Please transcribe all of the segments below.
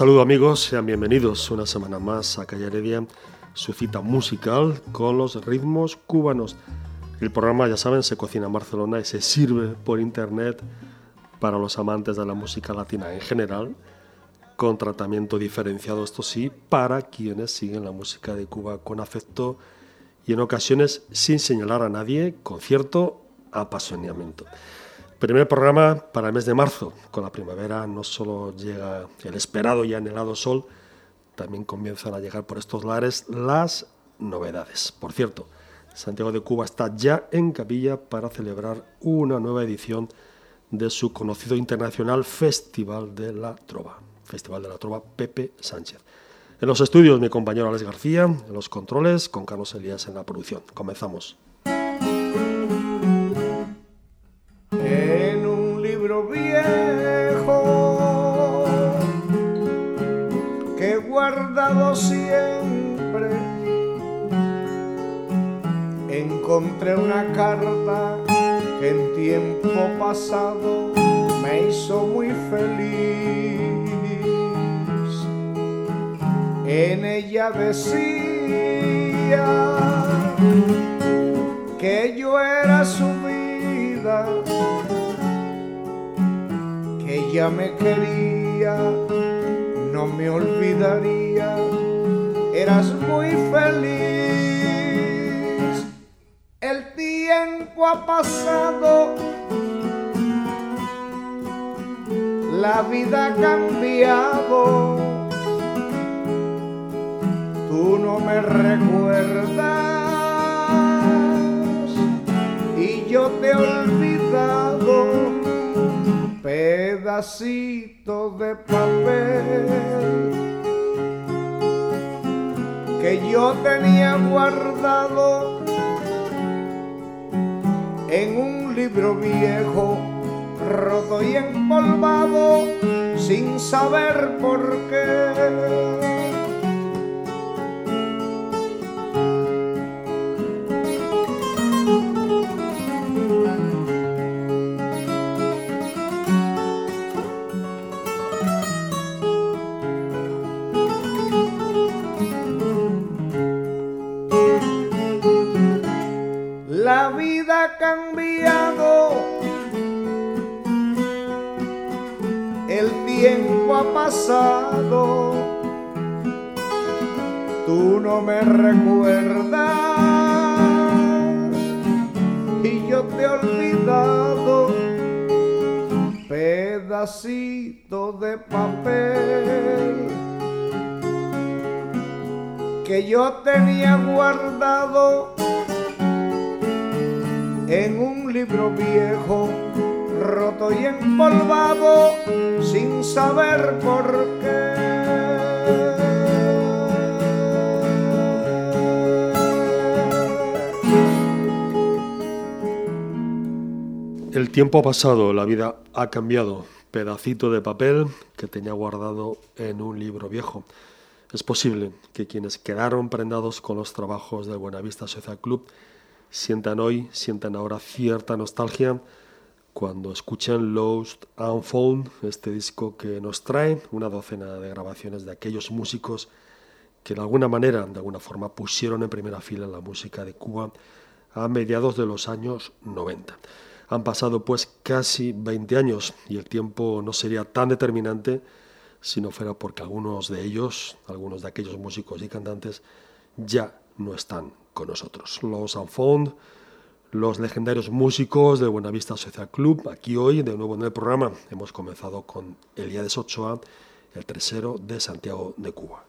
Saludo amigos, sean bienvenidos una semana más a Calle Heredia, su cita musical con los ritmos cubanos. El programa, ya saben, se cocina en Barcelona y se sirve por internet para los amantes de la música latina en general, con tratamiento diferenciado, esto sí, para quienes siguen la música de Cuba con afecto y en ocasiones sin señalar a nadie, con cierto apasionamiento. Primer programa para el mes de marzo. Con la primavera no solo llega el esperado y anhelado sol, también comienzan a llegar por estos lares las novedades. Por cierto, Santiago de Cuba está ya en capilla para celebrar una nueva edición de su conocido internacional Festival de la Trova. Festival de la Trova Pepe Sánchez. En los estudios mi compañero Alex García, en los controles con Carlos Elías en la producción. Comenzamos. Encontré una carta que en tiempo pasado me hizo muy feliz. En ella decía que yo era su vida, que ella me quería no me olvidaría, eras muy feliz. Ha pasado, la vida ha cambiado. Tú no me recuerdas. Y yo te he olvidado. Pedacito de papel que yo tenía guardado en un libro viejo, roto y empolvado, sin saber por qué. Tú no me recuerdas y yo te he olvidado. Pedacito de papel que yo tenía guardado en un libro viejo, roto y empolvado, sin saber por qué. El tiempo ha pasado, la vida ha cambiado. Pedacito de papel que tenía guardado en un libro viejo. Es posible que quienes quedaron prendados con los trabajos del Buenavista Social Club sientan hoy, sientan ahora cierta nostalgia cuando escuchan Lost and Found, este disco que nos trae una docena de grabaciones de aquellos músicos que de alguna manera, de alguna forma, pusieron en primera fila la música de Cuba a mediados de los años 90. Han pasado pues casi 20 años y el tiempo no sería tan determinante si no fuera porque algunos de ellos, algunos de aquellos músicos y cantantes, ya no están con nosotros. Los Found, los legendarios músicos de Buenavista Social Club, aquí hoy, de nuevo en el programa, hemos comenzado con Elías Ochoa, el tercero de Santiago de Cuba.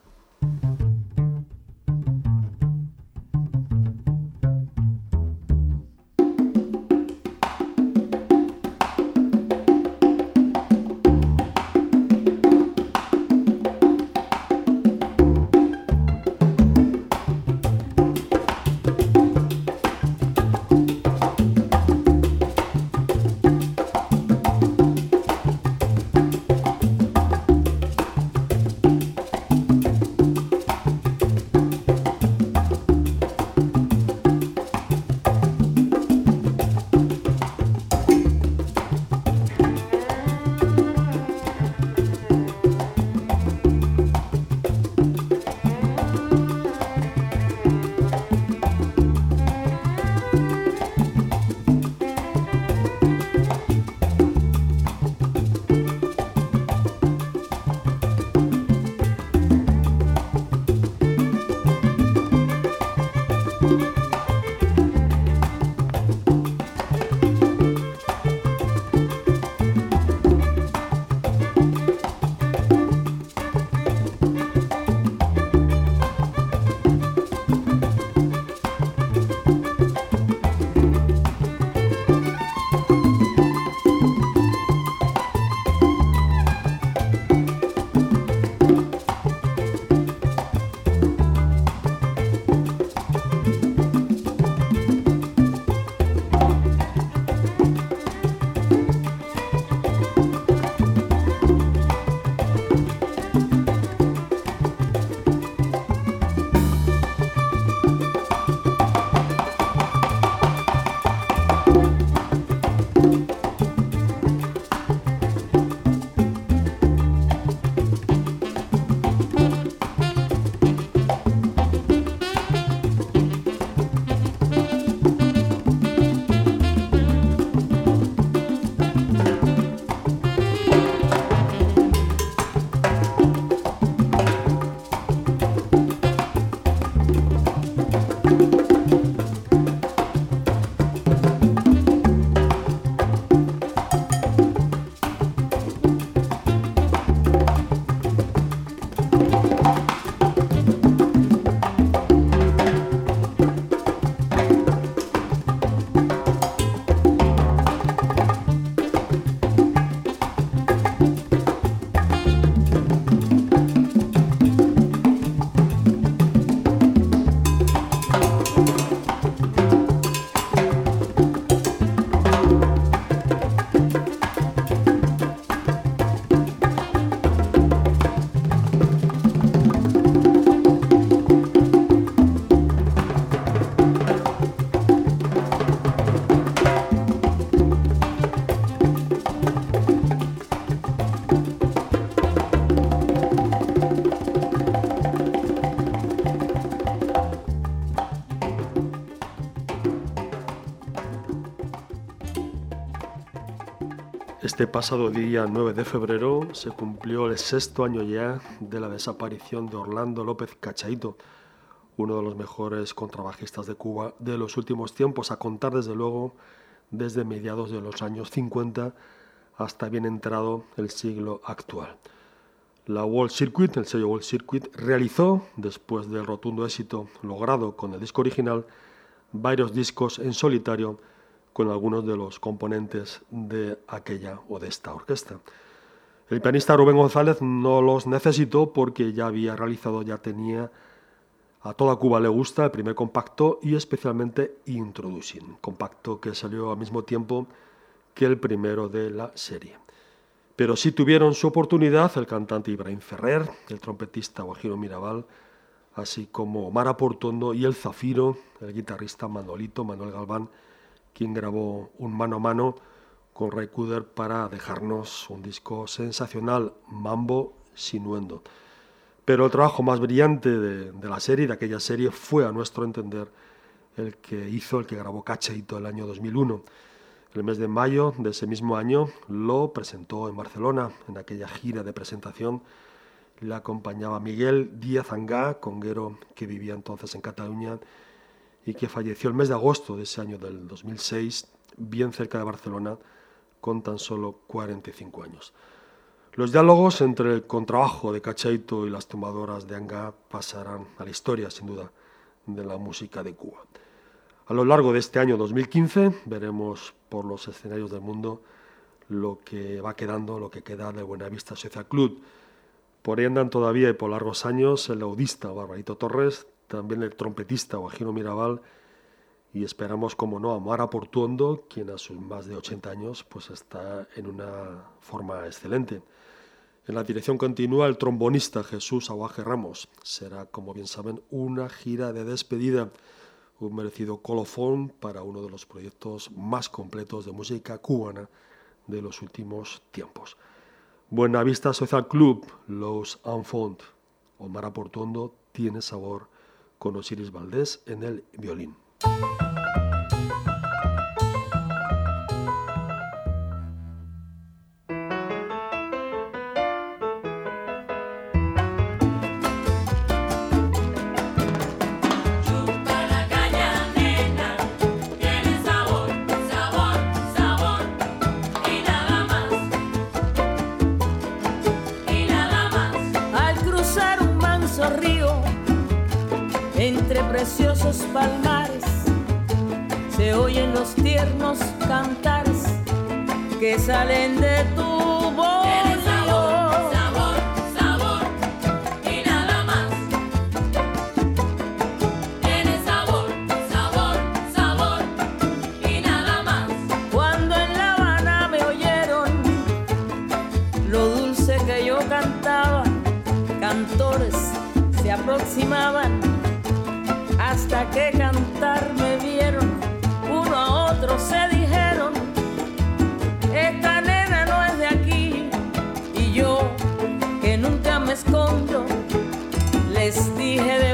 Este pasado día 9 de febrero se cumplió el sexto año ya de la desaparición de Orlando López Cachaito, uno de los mejores contrabajistas de Cuba de los últimos tiempos, a contar desde luego desde mediados de los años 50 hasta bien entrado el siglo actual. La World Circuit, el sello World Circuit, realizó, después del rotundo éxito logrado con el disco original, varios discos en solitario con algunos de los componentes de aquella o de esta orquesta. El pianista Rubén González no los necesitó porque ya había realizado, ya tenía a toda Cuba le gusta el primer compacto y especialmente Introducing, compacto que salió al mismo tiempo que el primero de la serie. Pero sí tuvieron su oportunidad el cantante Ibrahim Ferrer, el trompetista Guajiro Mirabal, así como Omar Aportondo y el Zafiro, el guitarrista Manolito Manuel Galván, quien grabó un mano a mano con Ray Kuder para dejarnos un disco sensacional, Mambo Sinuendo. Pero el trabajo más brillante de, la serie, de aquella serie, fue, a nuestro entender, el que hizo, el que grabó Cacheito el año 2001. El mes de mayo de ese mismo año lo presentó en Barcelona, en aquella gira de presentación. Le acompañaba Miguel Díaz Angá, conguero que vivía entonces en Cataluña y que falleció el mes de agosto de ese año del 2006, bien cerca de Barcelona, con tan solo 45 años. Los diálogos entre el contrabajo de Cacheito y las tumbadoras de Anga pasarán a la historia, sin duda, de la música de Cuba. A lo largo de este año 2015 veremos por los escenarios del mundo lo que va quedando, lo que queda de Buenavista Social Club. Por ahí andan todavía y por largos años el audista Barbarito Torres, también el trompetista Guajiro Mirabal y esperamos, como no, a Mara Portuondo, quien a sus más de 80 años pues está en una forma excelente. En la dirección continúa el trombonista Jesús Aguaje Ramos. Será, como bien saben, una gira de despedida, un merecido colofón para uno de los proyectos más completos de música cubana de los últimos tiempos. Buenavista Social Club, Los Enfants. Omar Portuondo tiene sabor con Osiris Valdés en el violín. Palmares se oyen los tiernos cantares que salen de tu voz. sabor, sabor, sabor y nada más. Tiene sabor, sabor, sabor y nada más. Cuando en La Habana me oyeron lo dulce que yo cantaba, cantores se aproximaban que cantar me vieron, uno a otro se dijeron, esta nena no es de aquí, y yo, que nunca me escondo, les dije de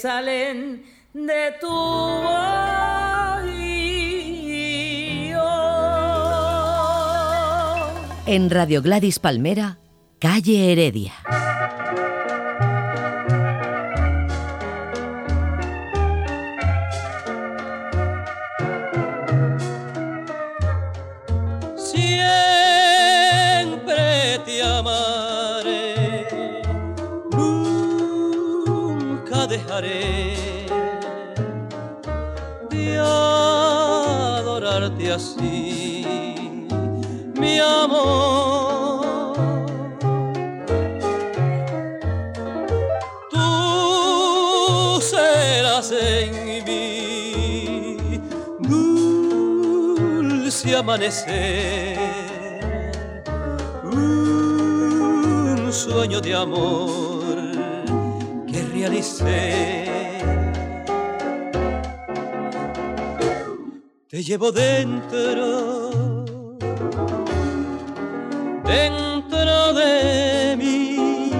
salen de tu oído. En Radio Gladys Palmera, calle Heredia. Un sueño de amor que realicé. Te llevo dentro, dentro de mí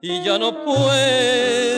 y ya no puedo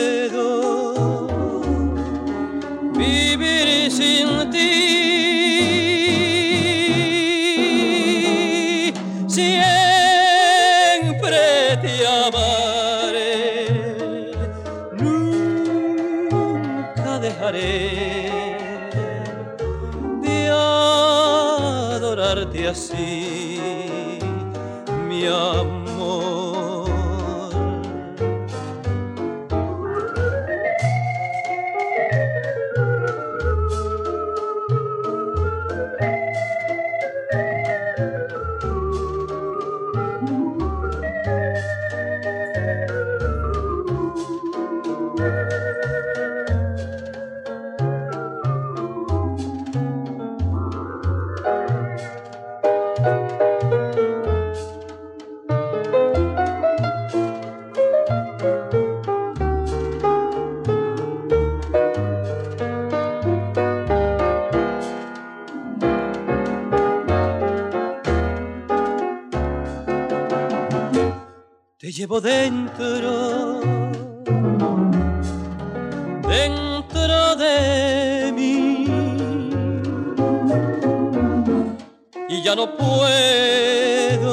dentro, dentro de mí. Y ya no puedo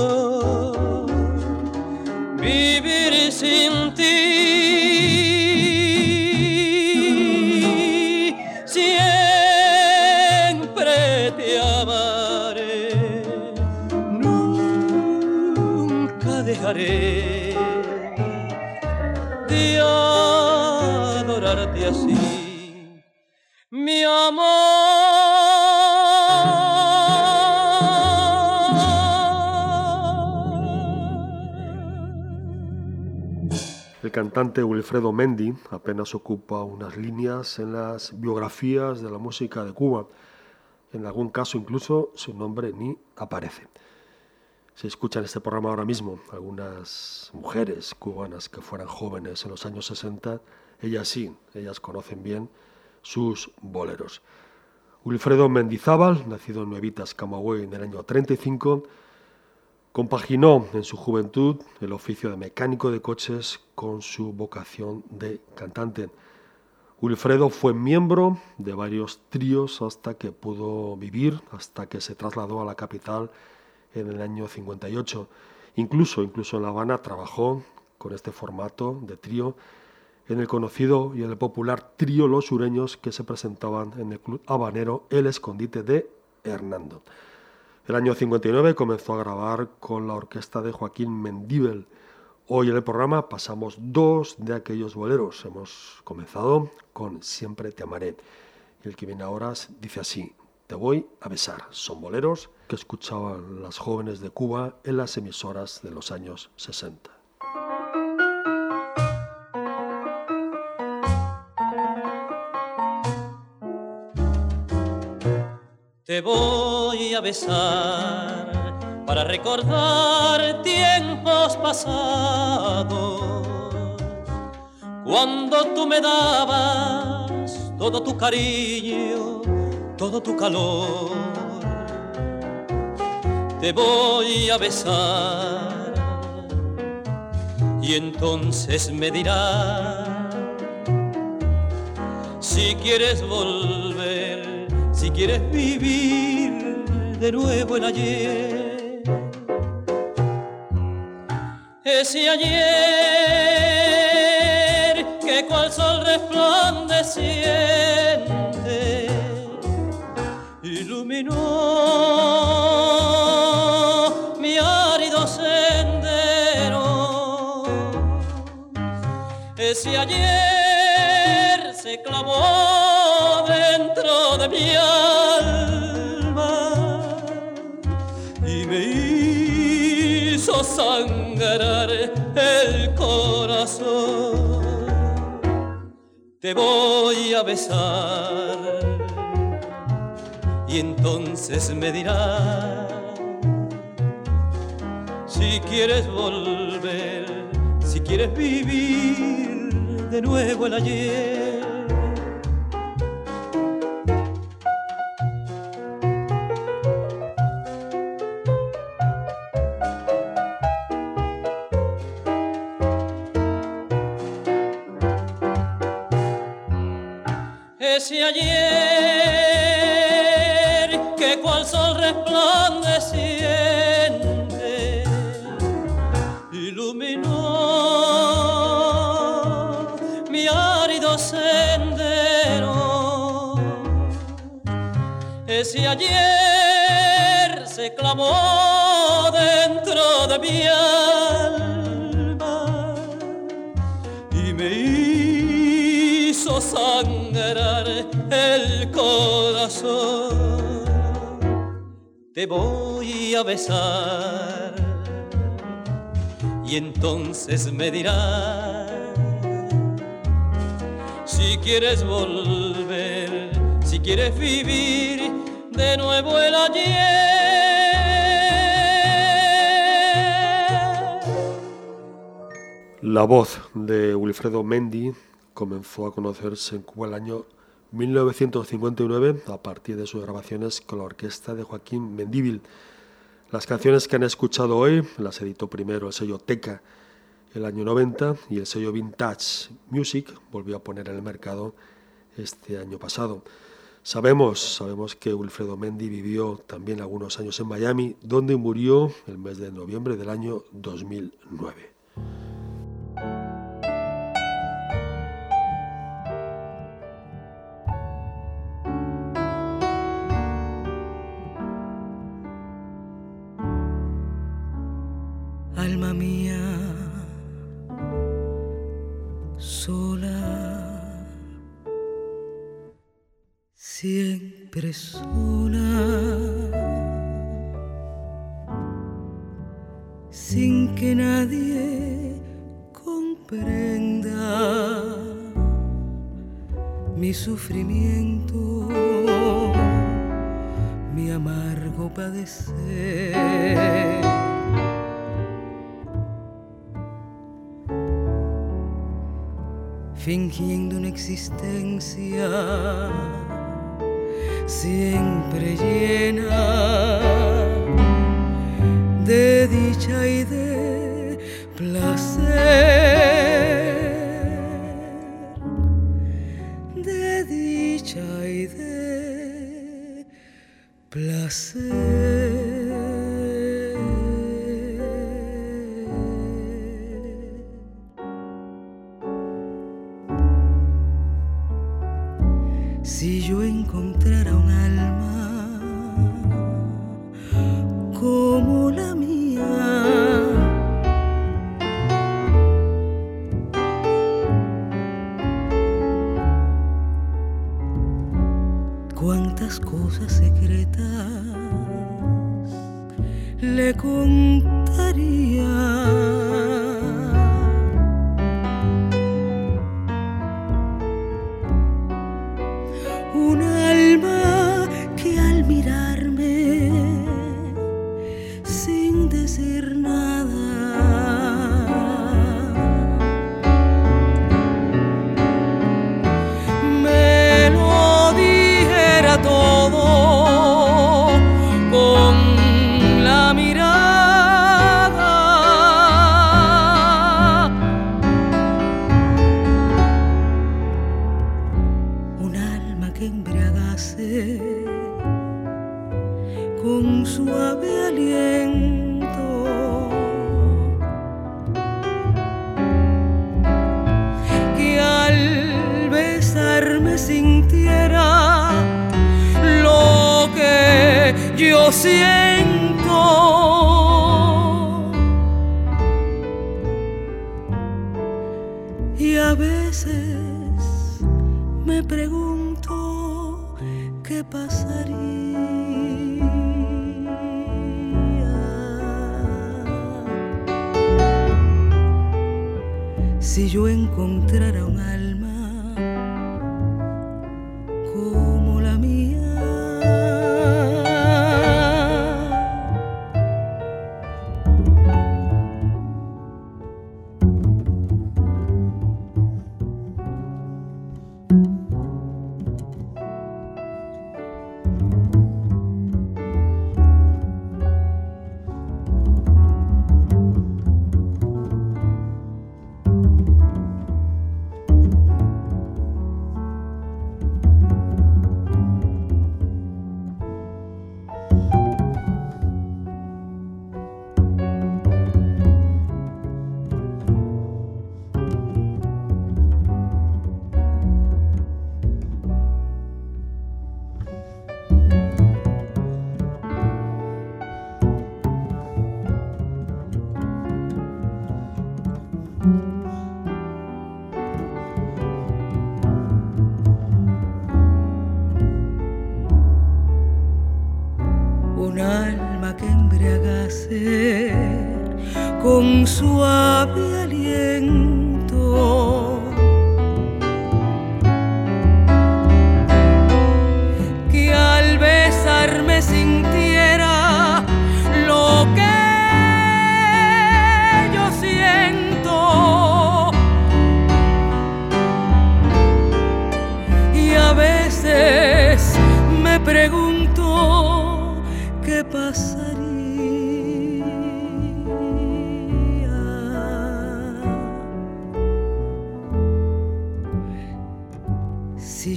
vivir sin ti. Siempre te amaré nunca dejaré adorarte así, mi amor. El cantante Wilfredo Mendy apenas ocupa unas líneas en las biografías de la música de Cuba. En algún caso incluso su nombre ni aparece. Se escucha en este programa ahora mismo algunas mujeres cubanas que fueran jóvenes en los años 60. Ellas sí, ellas conocen bien sus boleros. Wilfredo Mendizábal, nacido en Nuevitas, Camagüey, en el año 35, compaginó en su juventud el oficio de mecánico de coches con su vocación de cantante. Wilfredo fue miembro de varios tríos hasta que pudo vivir, hasta que se trasladó a la capital en el año 58. Incluso, incluso en La Habana trabajó con este formato de trío en el conocido y el popular trío Los Sureños que se presentaban en el club habanero El Escondite de Hernando. El año 59 comenzó a grabar con la orquesta de Joaquín Mendíbel. Hoy en el programa pasamos dos de aquellos boleros. Hemos comenzado con Siempre te amaré. El que viene ahora dice así, Te voy a besar. Son boleros que escuchaban las jóvenes de Cuba en las emisoras de los años 60. Te voy a besar para recordar tiempos pasados, cuando tú me dabas todo tu cariño, todo tu calor. Te voy a besar y entonces me dirás si quieres volver, si quieres vivir de nuevo el ayer. Ese ayer que cual sol resplandeciente iluminó Ese ayer se clavó dentro de mi alma y me hizo sangrar el corazón. Te voy a besar y entonces me dirás si quieres volver, si quieres vivir de nuevo el ayer. Dentro de mi alma y me hizo sangrar el corazón. Te voy a besar y entonces me dirás si quieres volver, si quieres vivir de nuevo el ayer. La voz de Wilfredo Mendy comenzó a conocerse en Cuba el año 1959 a partir de sus grabaciones con la orquesta de Joaquín Mendíbil. Las canciones que han escuchado hoy las editó primero el sello Teca el año 90 y el sello Vintage Music volvió a poner en el mercado este año pasado. Sabemos, sabemos que Wilfredo Mendy vivió también algunos años en Miami, donde murió el mes de noviembre del año 2009. Que nadie comprenda mi sufrimiento, mi amargo padecer. fingiendo una existencia siempre llena de dicha y de de dicha y de placer. Veces me pregunto qué pasaría. Si yo encontrara un alma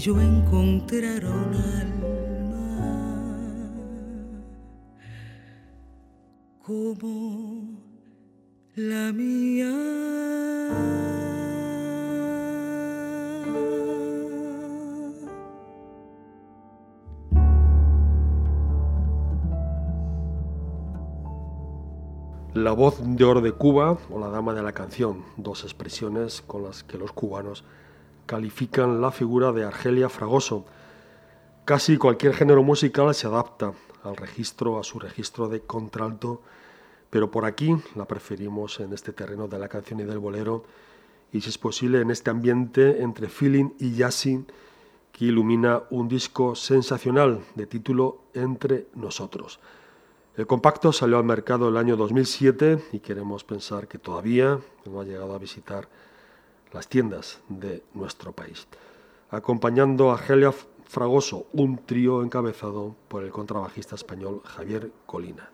yo encontrara un alma como la mía. La voz de oro de Cuba o la dama de la canción, dos expresiones con las que los cubanos califican la figura de Argelia Fragoso. Casi cualquier género musical se adapta al registro, a su registro de contralto, pero por aquí la preferimos en este terreno de la canción y del bolero, y si es posible en este ambiente entre feeling y jazzing que ilumina un disco sensacional de título Entre nosotros. El compacto salió al mercado el año 2007 y queremos pensar que todavía no ha llegado a visitar las tiendas de nuestro país. Acompañando a Gelia Fragoso, un trío encabezado por el contrabajista español Javier Colina.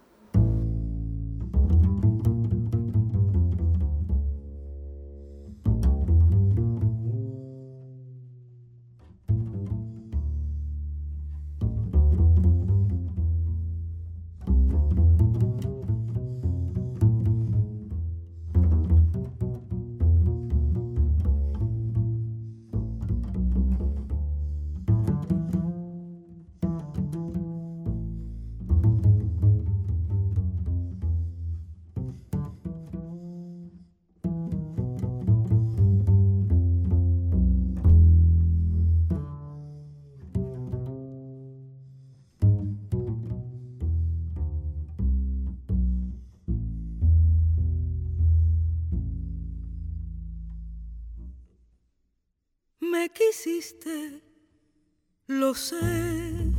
Lo sé.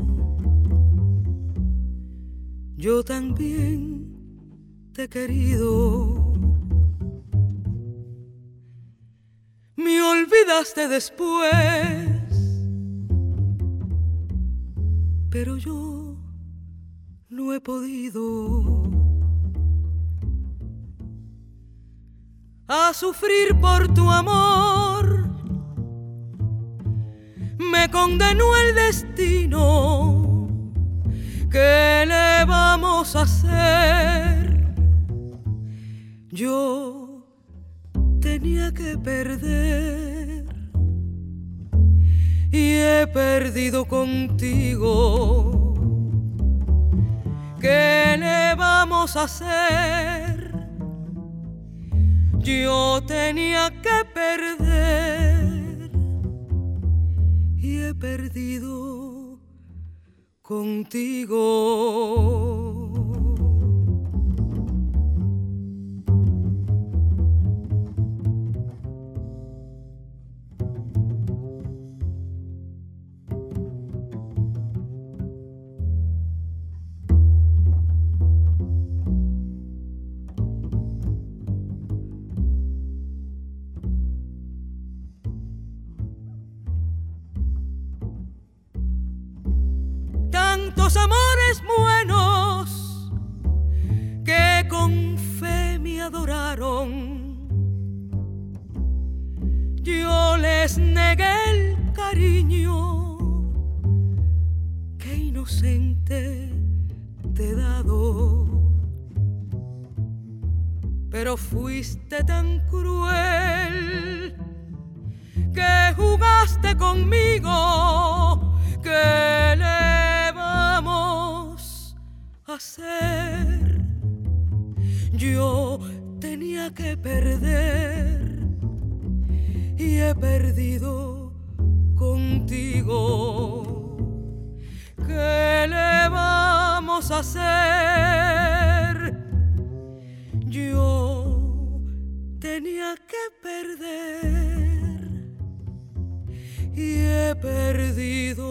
Yo también te he querido. Me olvidaste después. Pero yo no he podido. A sufrir por tu amor me condenó el destino. ¿Qué le vamos a hacer? Yo tenía que perder y he perdido contigo. ¿Qué le vamos a hacer? Yo tenía que perder y he perdido contigo. El cariño que inocente te he dado. Pero fuiste tan cruel que jugaste conmigo que le vamos a hacer? Yo tenía que perder y he perdido contigo. ¿Qué le vamos a hacer? Yo tenía que perder y he perdido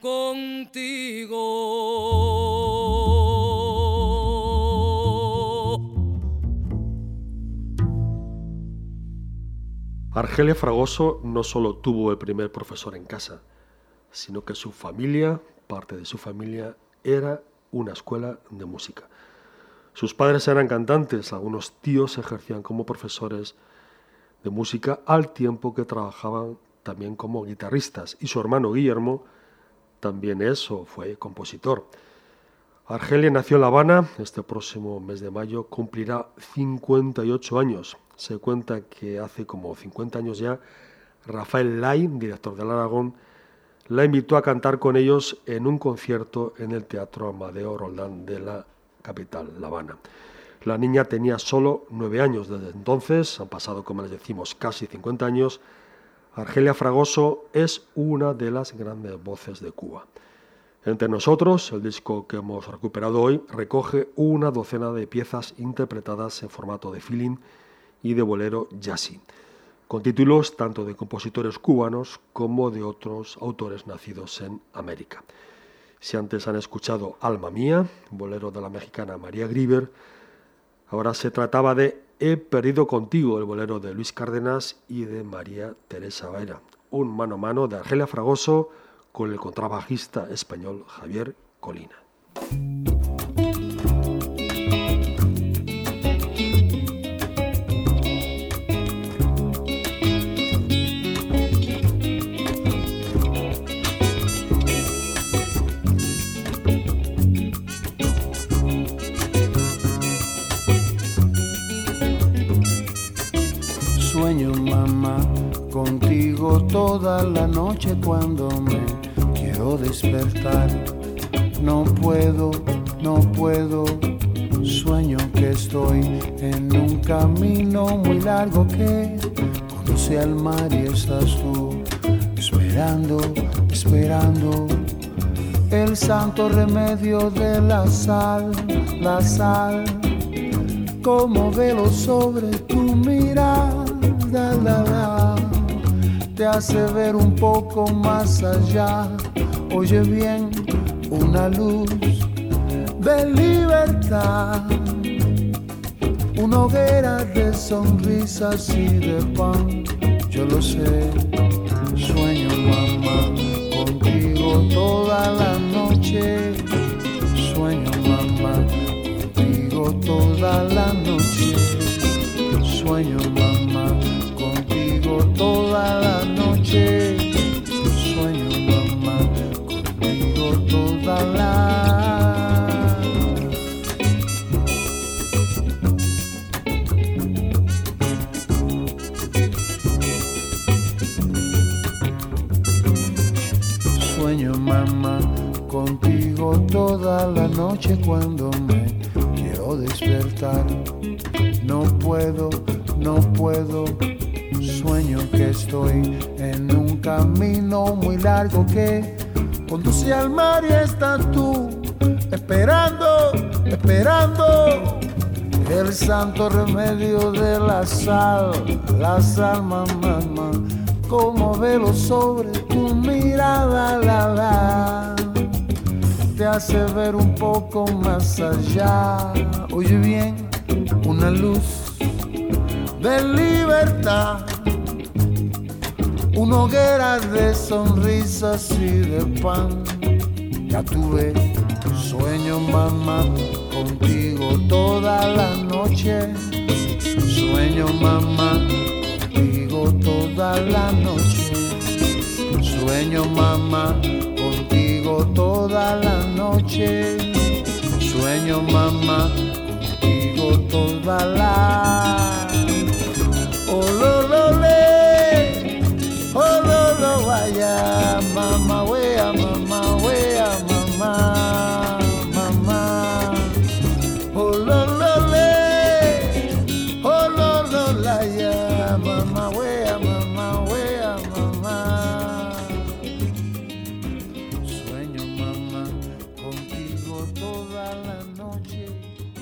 contigo. Argelia Fragoso no solo tuvo el primer profesor en casa, sino que su familia, parte de su familia, era una escuela de música. Sus padres eran cantantes, algunos tíos ejercían como profesores de música al tiempo que trabajaban también como guitarristas y su hermano Guillermo también es o fue compositor. Argelia nació en La Habana, este próximo mes de mayo cumplirá 58 años. Se cuenta que hace como 50 años ya Rafael Lai, director del Aragón, la invitó a cantar con ellos en un concierto en el Teatro Amadeo Roldán de la capital, La Habana. La niña tenía solo nueve años desde entonces, han pasado, como les decimos, casi 50 años. Argelia Fragoso es una de las grandes voces de Cuba. Entre nosotros, el disco que hemos recuperado hoy recoge una docena de piezas interpretadas en formato de feeling y de bolero jazzy, con títulos tanto de compositores cubanos como de otros autores nacidos en América. Si antes han escuchado Alma Mía, bolero de la mexicana María Grieber, Ahora se trataba de He perdido contigo, el bolero de Luis Cárdenas y de María Teresa Baera. Un mano a mano de Argelia Fragoso con el contrabajista español Javier Colina. Toda la noche cuando me quiero despertar. No puedo, no puedo. Sueño que estoy en un camino muy largo que conduce al mar y estás tú esperando, esperando el santo remedio de la sal, la sal como velo sobre tu mirada, la, la, te hace ver un poco más allá. Oye bien, una luz de libertad, una hoguera de sonrisas y de pan. Yo lo sé, sueño mamá contigo toda la noche.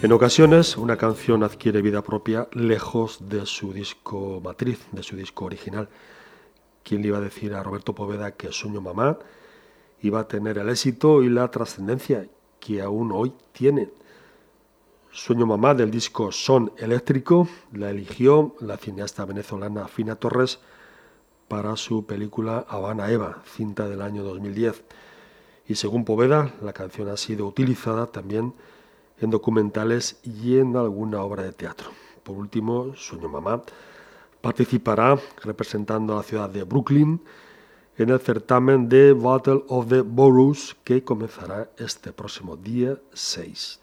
En ocasiones, una canción adquiere vida propia lejos de su disco matriz, de su disco original. ¿Quién le iba a decir a Roberto Poveda que Sueño Mamá iba a tener el éxito y la trascendencia que aún hoy tiene? Sueño Mamá del disco Son Eléctrico la eligió la cineasta venezolana Fina Torres para su película Habana Eva, cinta del año 2010. Y según Poveda, la canción ha sido utilizada también en documentales y en alguna obra de teatro. Por último, Sueño Mamá participará representando a la ciudad de Brooklyn en el certamen de Battle of the Boroughs que comenzará este próximo día 6.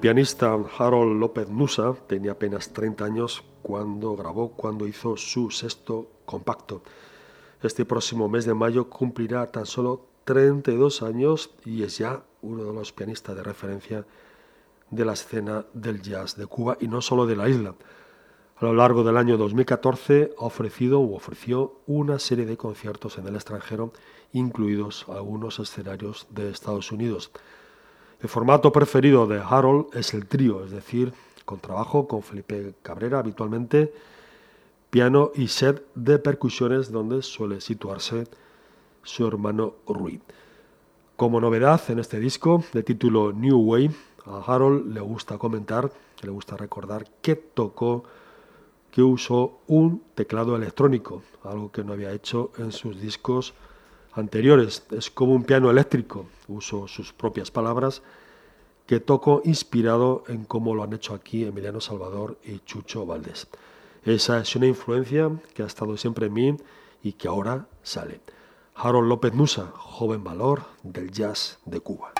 El pianista Harold López Nusa tenía apenas 30 años cuando grabó, cuando hizo su sexto compacto. Este próximo mes de mayo cumplirá tan solo 32 años y es ya uno de los pianistas de referencia de la escena del jazz de Cuba y no solo de la isla. A lo largo del año 2014 ha ofrecido u ofreció una serie de conciertos en el extranjero, incluidos algunos escenarios de Estados Unidos. El formato preferido de Harold es el trío, es decir, con trabajo con Felipe Cabrera habitualmente, piano y set de percusiones donde suele situarse su hermano Rui. Como novedad en este disco de título New Way, a Harold le gusta comentar, le gusta recordar que tocó, que usó un teclado electrónico, algo que no había hecho en sus discos anteriores. Es como un piano eléctrico, uso sus propias palabras, que toco inspirado en cómo lo han hecho aquí Emiliano Salvador y Chucho Valdés. Esa es una influencia que ha estado siempre en mí y que ahora sale. Harold López Musa, joven valor del jazz de Cuba.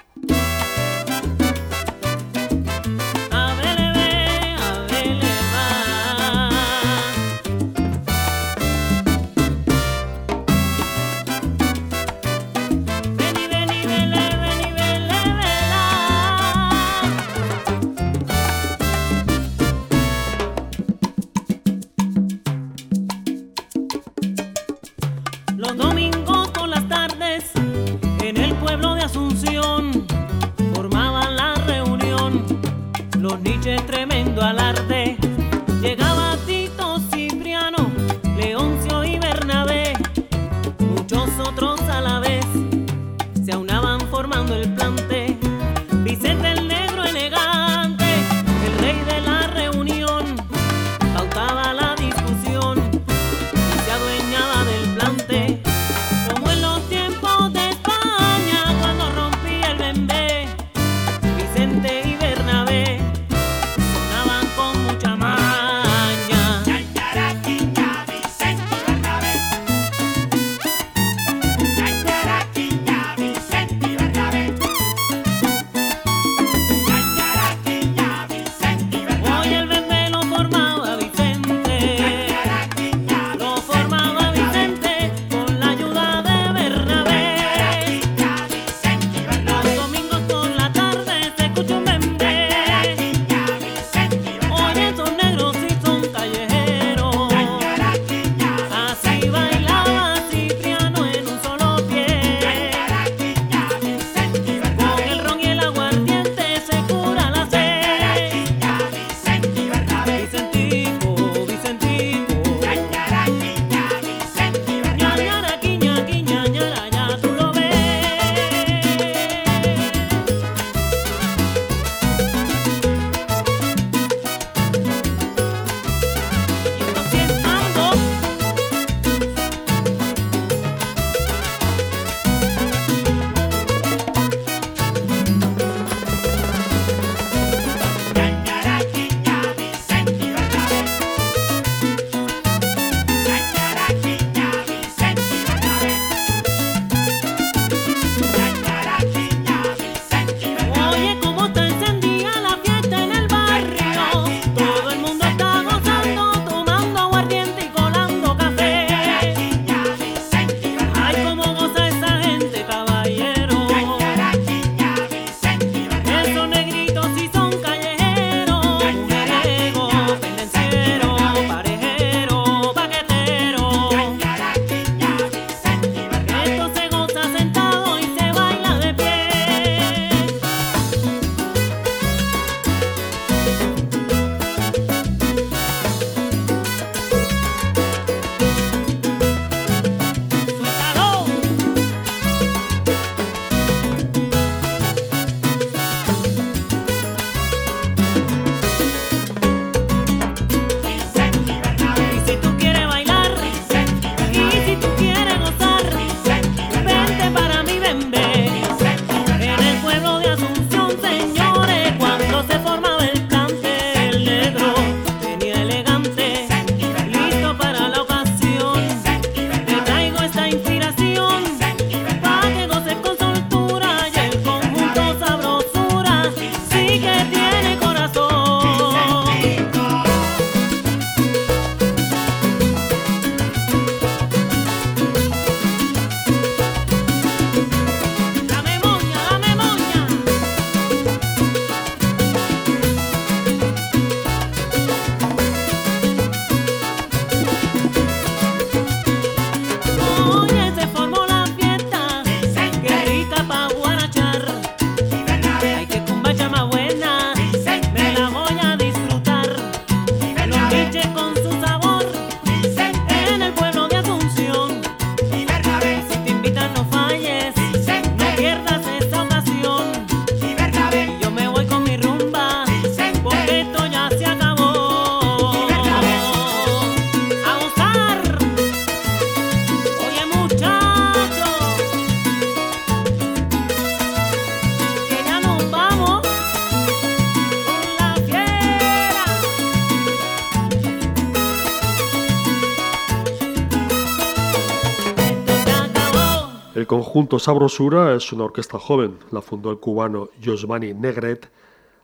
Conjunto Sabrosura es una orquesta joven, la fundó el cubano Josvani Negret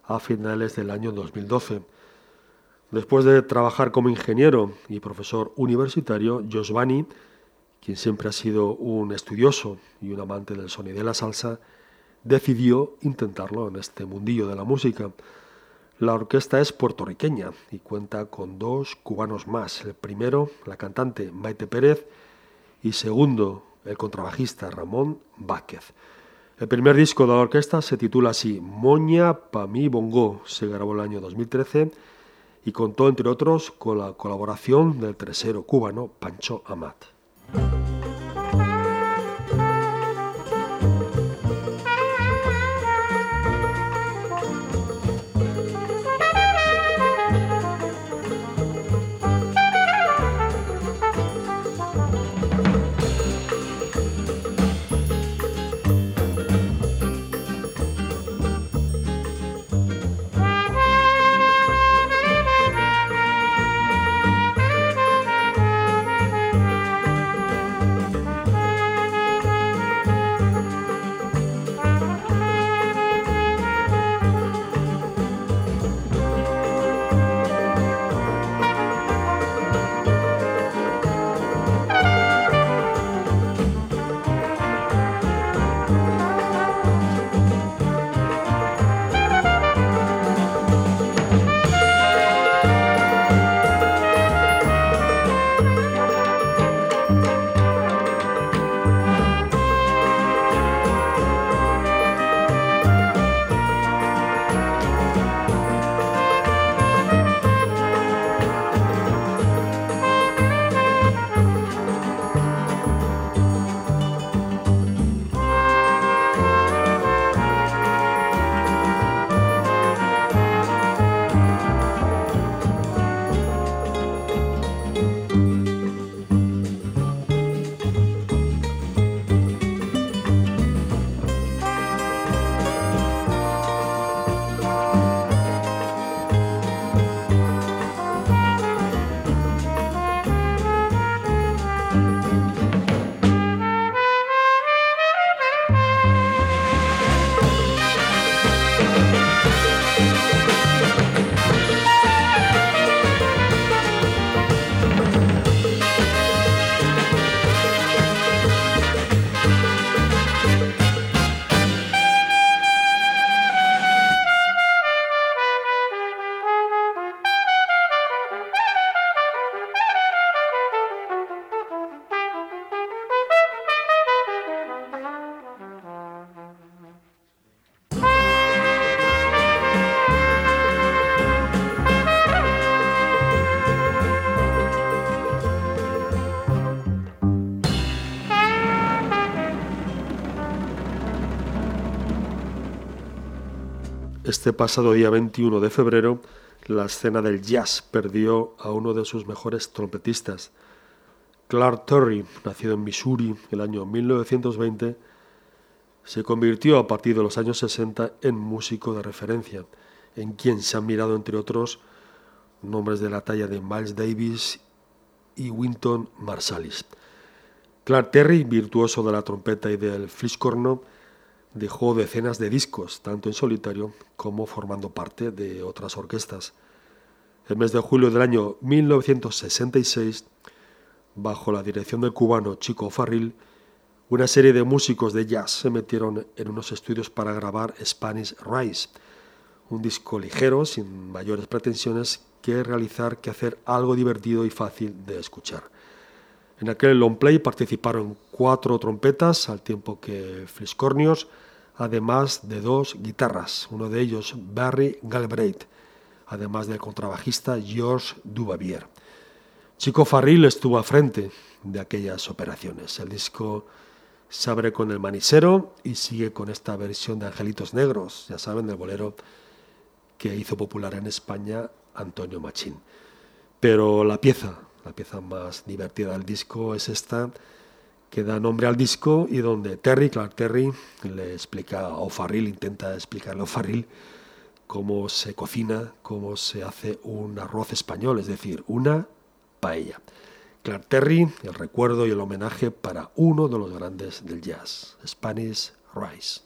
a finales del año 2012. Después de trabajar como ingeniero y profesor universitario, Josvani, quien siempre ha sido un estudioso y un amante del sonido y de la salsa, decidió intentarlo en este mundillo de la música. La orquesta es puertorriqueña y cuenta con dos cubanos más. El primero, la cantante Maite Pérez, y segundo, el contrabajista Ramón Vázquez. El primer disco de la orquesta se titula así, Moña pa mi bongo. Se grabó el año 2013 y contó, entre otros, con la colaboración del tercero cubano Pancho Amat. Este pasado día 21 de febrero, la escena del jazz perdió a uno de sus mejores trompetistas. Clark Terry, nacido en Missouri el año 1920, se convirtió a partir de los años 60 en músico de referencia, en quien se han mirado, entre otros, nombres de la talla de Miles Davis y Winton Marsalis. Clark Terry, virtuoso de la trompeta y del fliscorno, dejó decenas de discos, tanto en solitario como formando parte de otras orquestas. El mes de julio del año 1966, bajo la dirección del cubano Chico Farril, una serie de músicos de jazz se metieron en unos estudios para grabar Spanish Rise, un disco ligero, sin mayores pretensiones que realizar que hacer algo divertido y fácil de escuchar. En aquel long play participaron cuatro trompetas, al tiempo que fliscornios, además de dos guitarras, uno de ellos Barry Galbraith, además del contrabajista George Dubavier. Chico Farril estuvo a frente de aquellas operaciones. El disco se abre con el manisero y sigue con esta versión de Angelitos Negros, ya saben, del bolero que hizo popular en España Antonio Machín. Pero la pieza, la pieza más divertida del disco es esta, que da nombre al disco y donde Terry, Clark Terry, le explica a O'Farrill, intenta explicarle a O'Farrill cómo se cocina, cómo se hace un arroz español, es decir, una paella. Clark Terry, el recuerdo y el homenaje para uno de los grandes del jazz, Spanish Rice.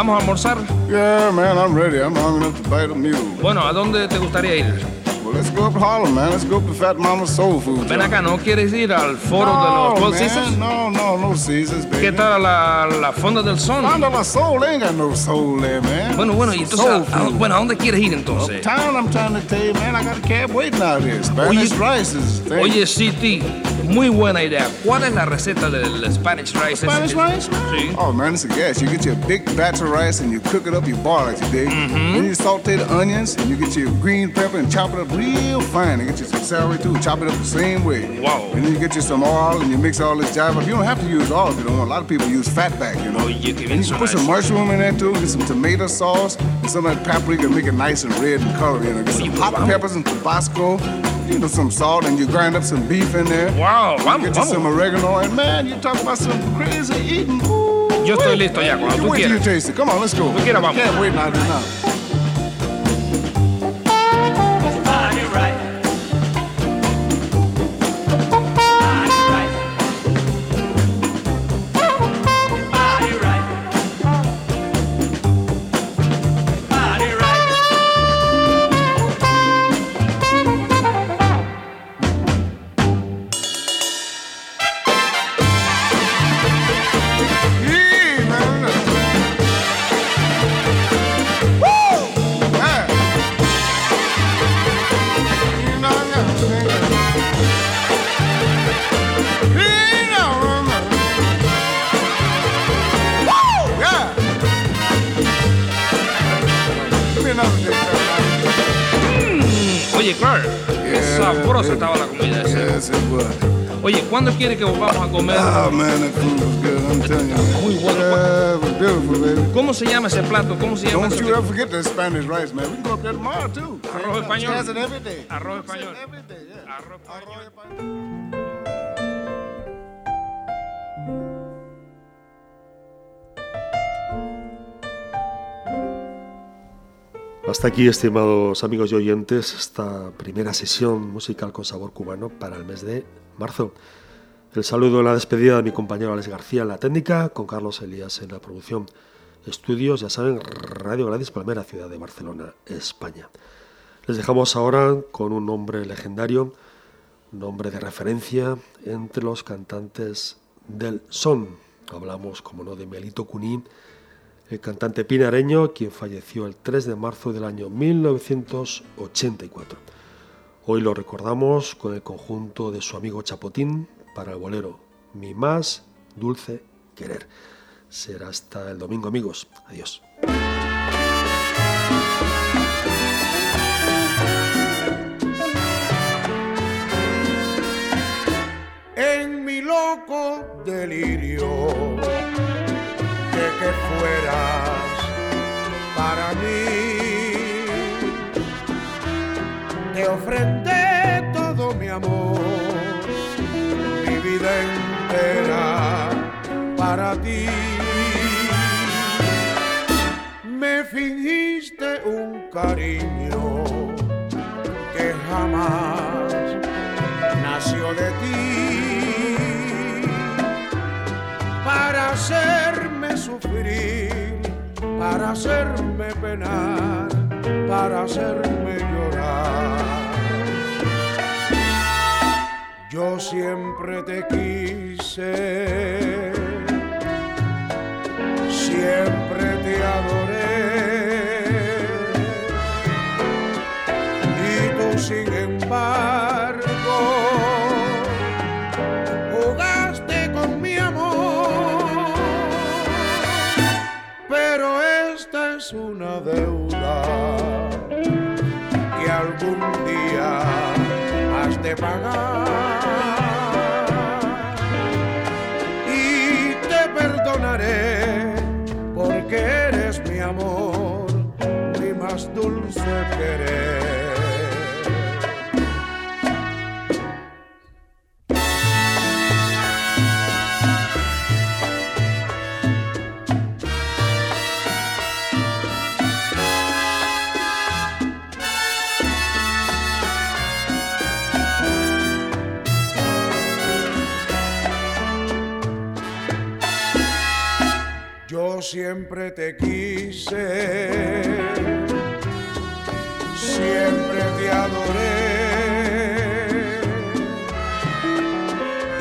¿Vamos a almorzar? Yeah, man, I'm ready. I'm hungry enough to bite a mule. Bueno, ¿a dónde te gustaría ir? Well, let's go up to Harlem, man. Let's go up to Fat Mama's Soul Food. Ven acá, ¿no quieres ir al foro de No, los Twelve man, Seasons? No, no, no Caesars, baby. ¿Qué tal la, la fonda del son? Fonda Soul, they ain't got no soul there, man. Bueno, bueno, y entonces, Soul ¿a- a- bueno, ¿a dónde quieres ir entonces? Uptown, I'm trying to tell you, man, I got a cab waiting out here. Spanish rice is thing. Oye, City, muy buena idea. ¿Cuál es la receta del Spanish rice? Spanish rice, man? Oh, man, it's a gas. You get your big batch of rice and you cook it up, you boil it, you dig? Mm-hmm. Then you saute the onions and you get your green pepper and chop it up real fine. And get you some celery too, chop it up the same way. Wow. And then you get you some oil and you mix all this jive up. You don't have to use oil if you don't want. A lot of people use fatback, you know. Oye, qué bien And you suena put some mushroom in there too, get some tomato sauce and some of that paprika to make it nice and red and color, you know. Get some hot peppers and Tabasco, you know, some salt and you grind up some beef in there. Wow, vamos, Get you vamos. some oregano and man, you talk about some crazy eating. Ooh, Yo estoy listo ya, cuando tú wait till you taste it. Come on, let's go. Tú quieras, vamos. Can't wait now. now. Que volvamos a comer? Oh man, that food was good. I'm telling you. Man. Muy bueno. Yeah, it was beautiful, baby. ¿Cómo se llama ese plato? ¿Cómo se llama Don't ese you ever forget that Spanish rice, man. We can go up there tomorrow too. Arroz español. Has it every day. Arroz español. Arroz Arroz español. Hasta aquí, estimados amigos y oyentes, esta primera sesión musical con sabor cubano para el mes de marzo. El saludo en la despedida de mi compañero Alex García en la técnica, con Carlos Elías en la producción. Estudios, ya saben, Radio Gladys Palmera, ciudad de Barcelona, España. Les dejamos ahora con un nombre legendario, nombre de referencia entre los cantantes del son. Hablamos, como no, de Melito Cuní, el cantante pinareño, quien falleció el 3 de marzo del año 1984. Hoy lo recordamos con el conjunto de su amigo Chapotín para el bolero Mi más dulce querer. Será hasta el domingo, amigos. Adiós. en mi loco delirio de que fueras para mí. Te ofrendé todo mi amor, para ti. Me fingiste un cariño que jamás nació de ti para hacerme sufrir, para hacerme penar, para hacerme llorar. Yo siempre te quise, siempre te adoré. Y tú sin embargo jugaste con mi amor, pero esta es una deuda que algún día de pagar. Siempre te quise, siempre te adoré.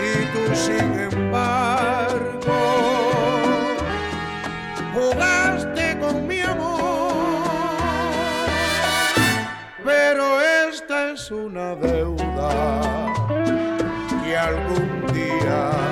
Y tú sin embargo jugaste con mi amor. Pero esta es una deuda que algún día.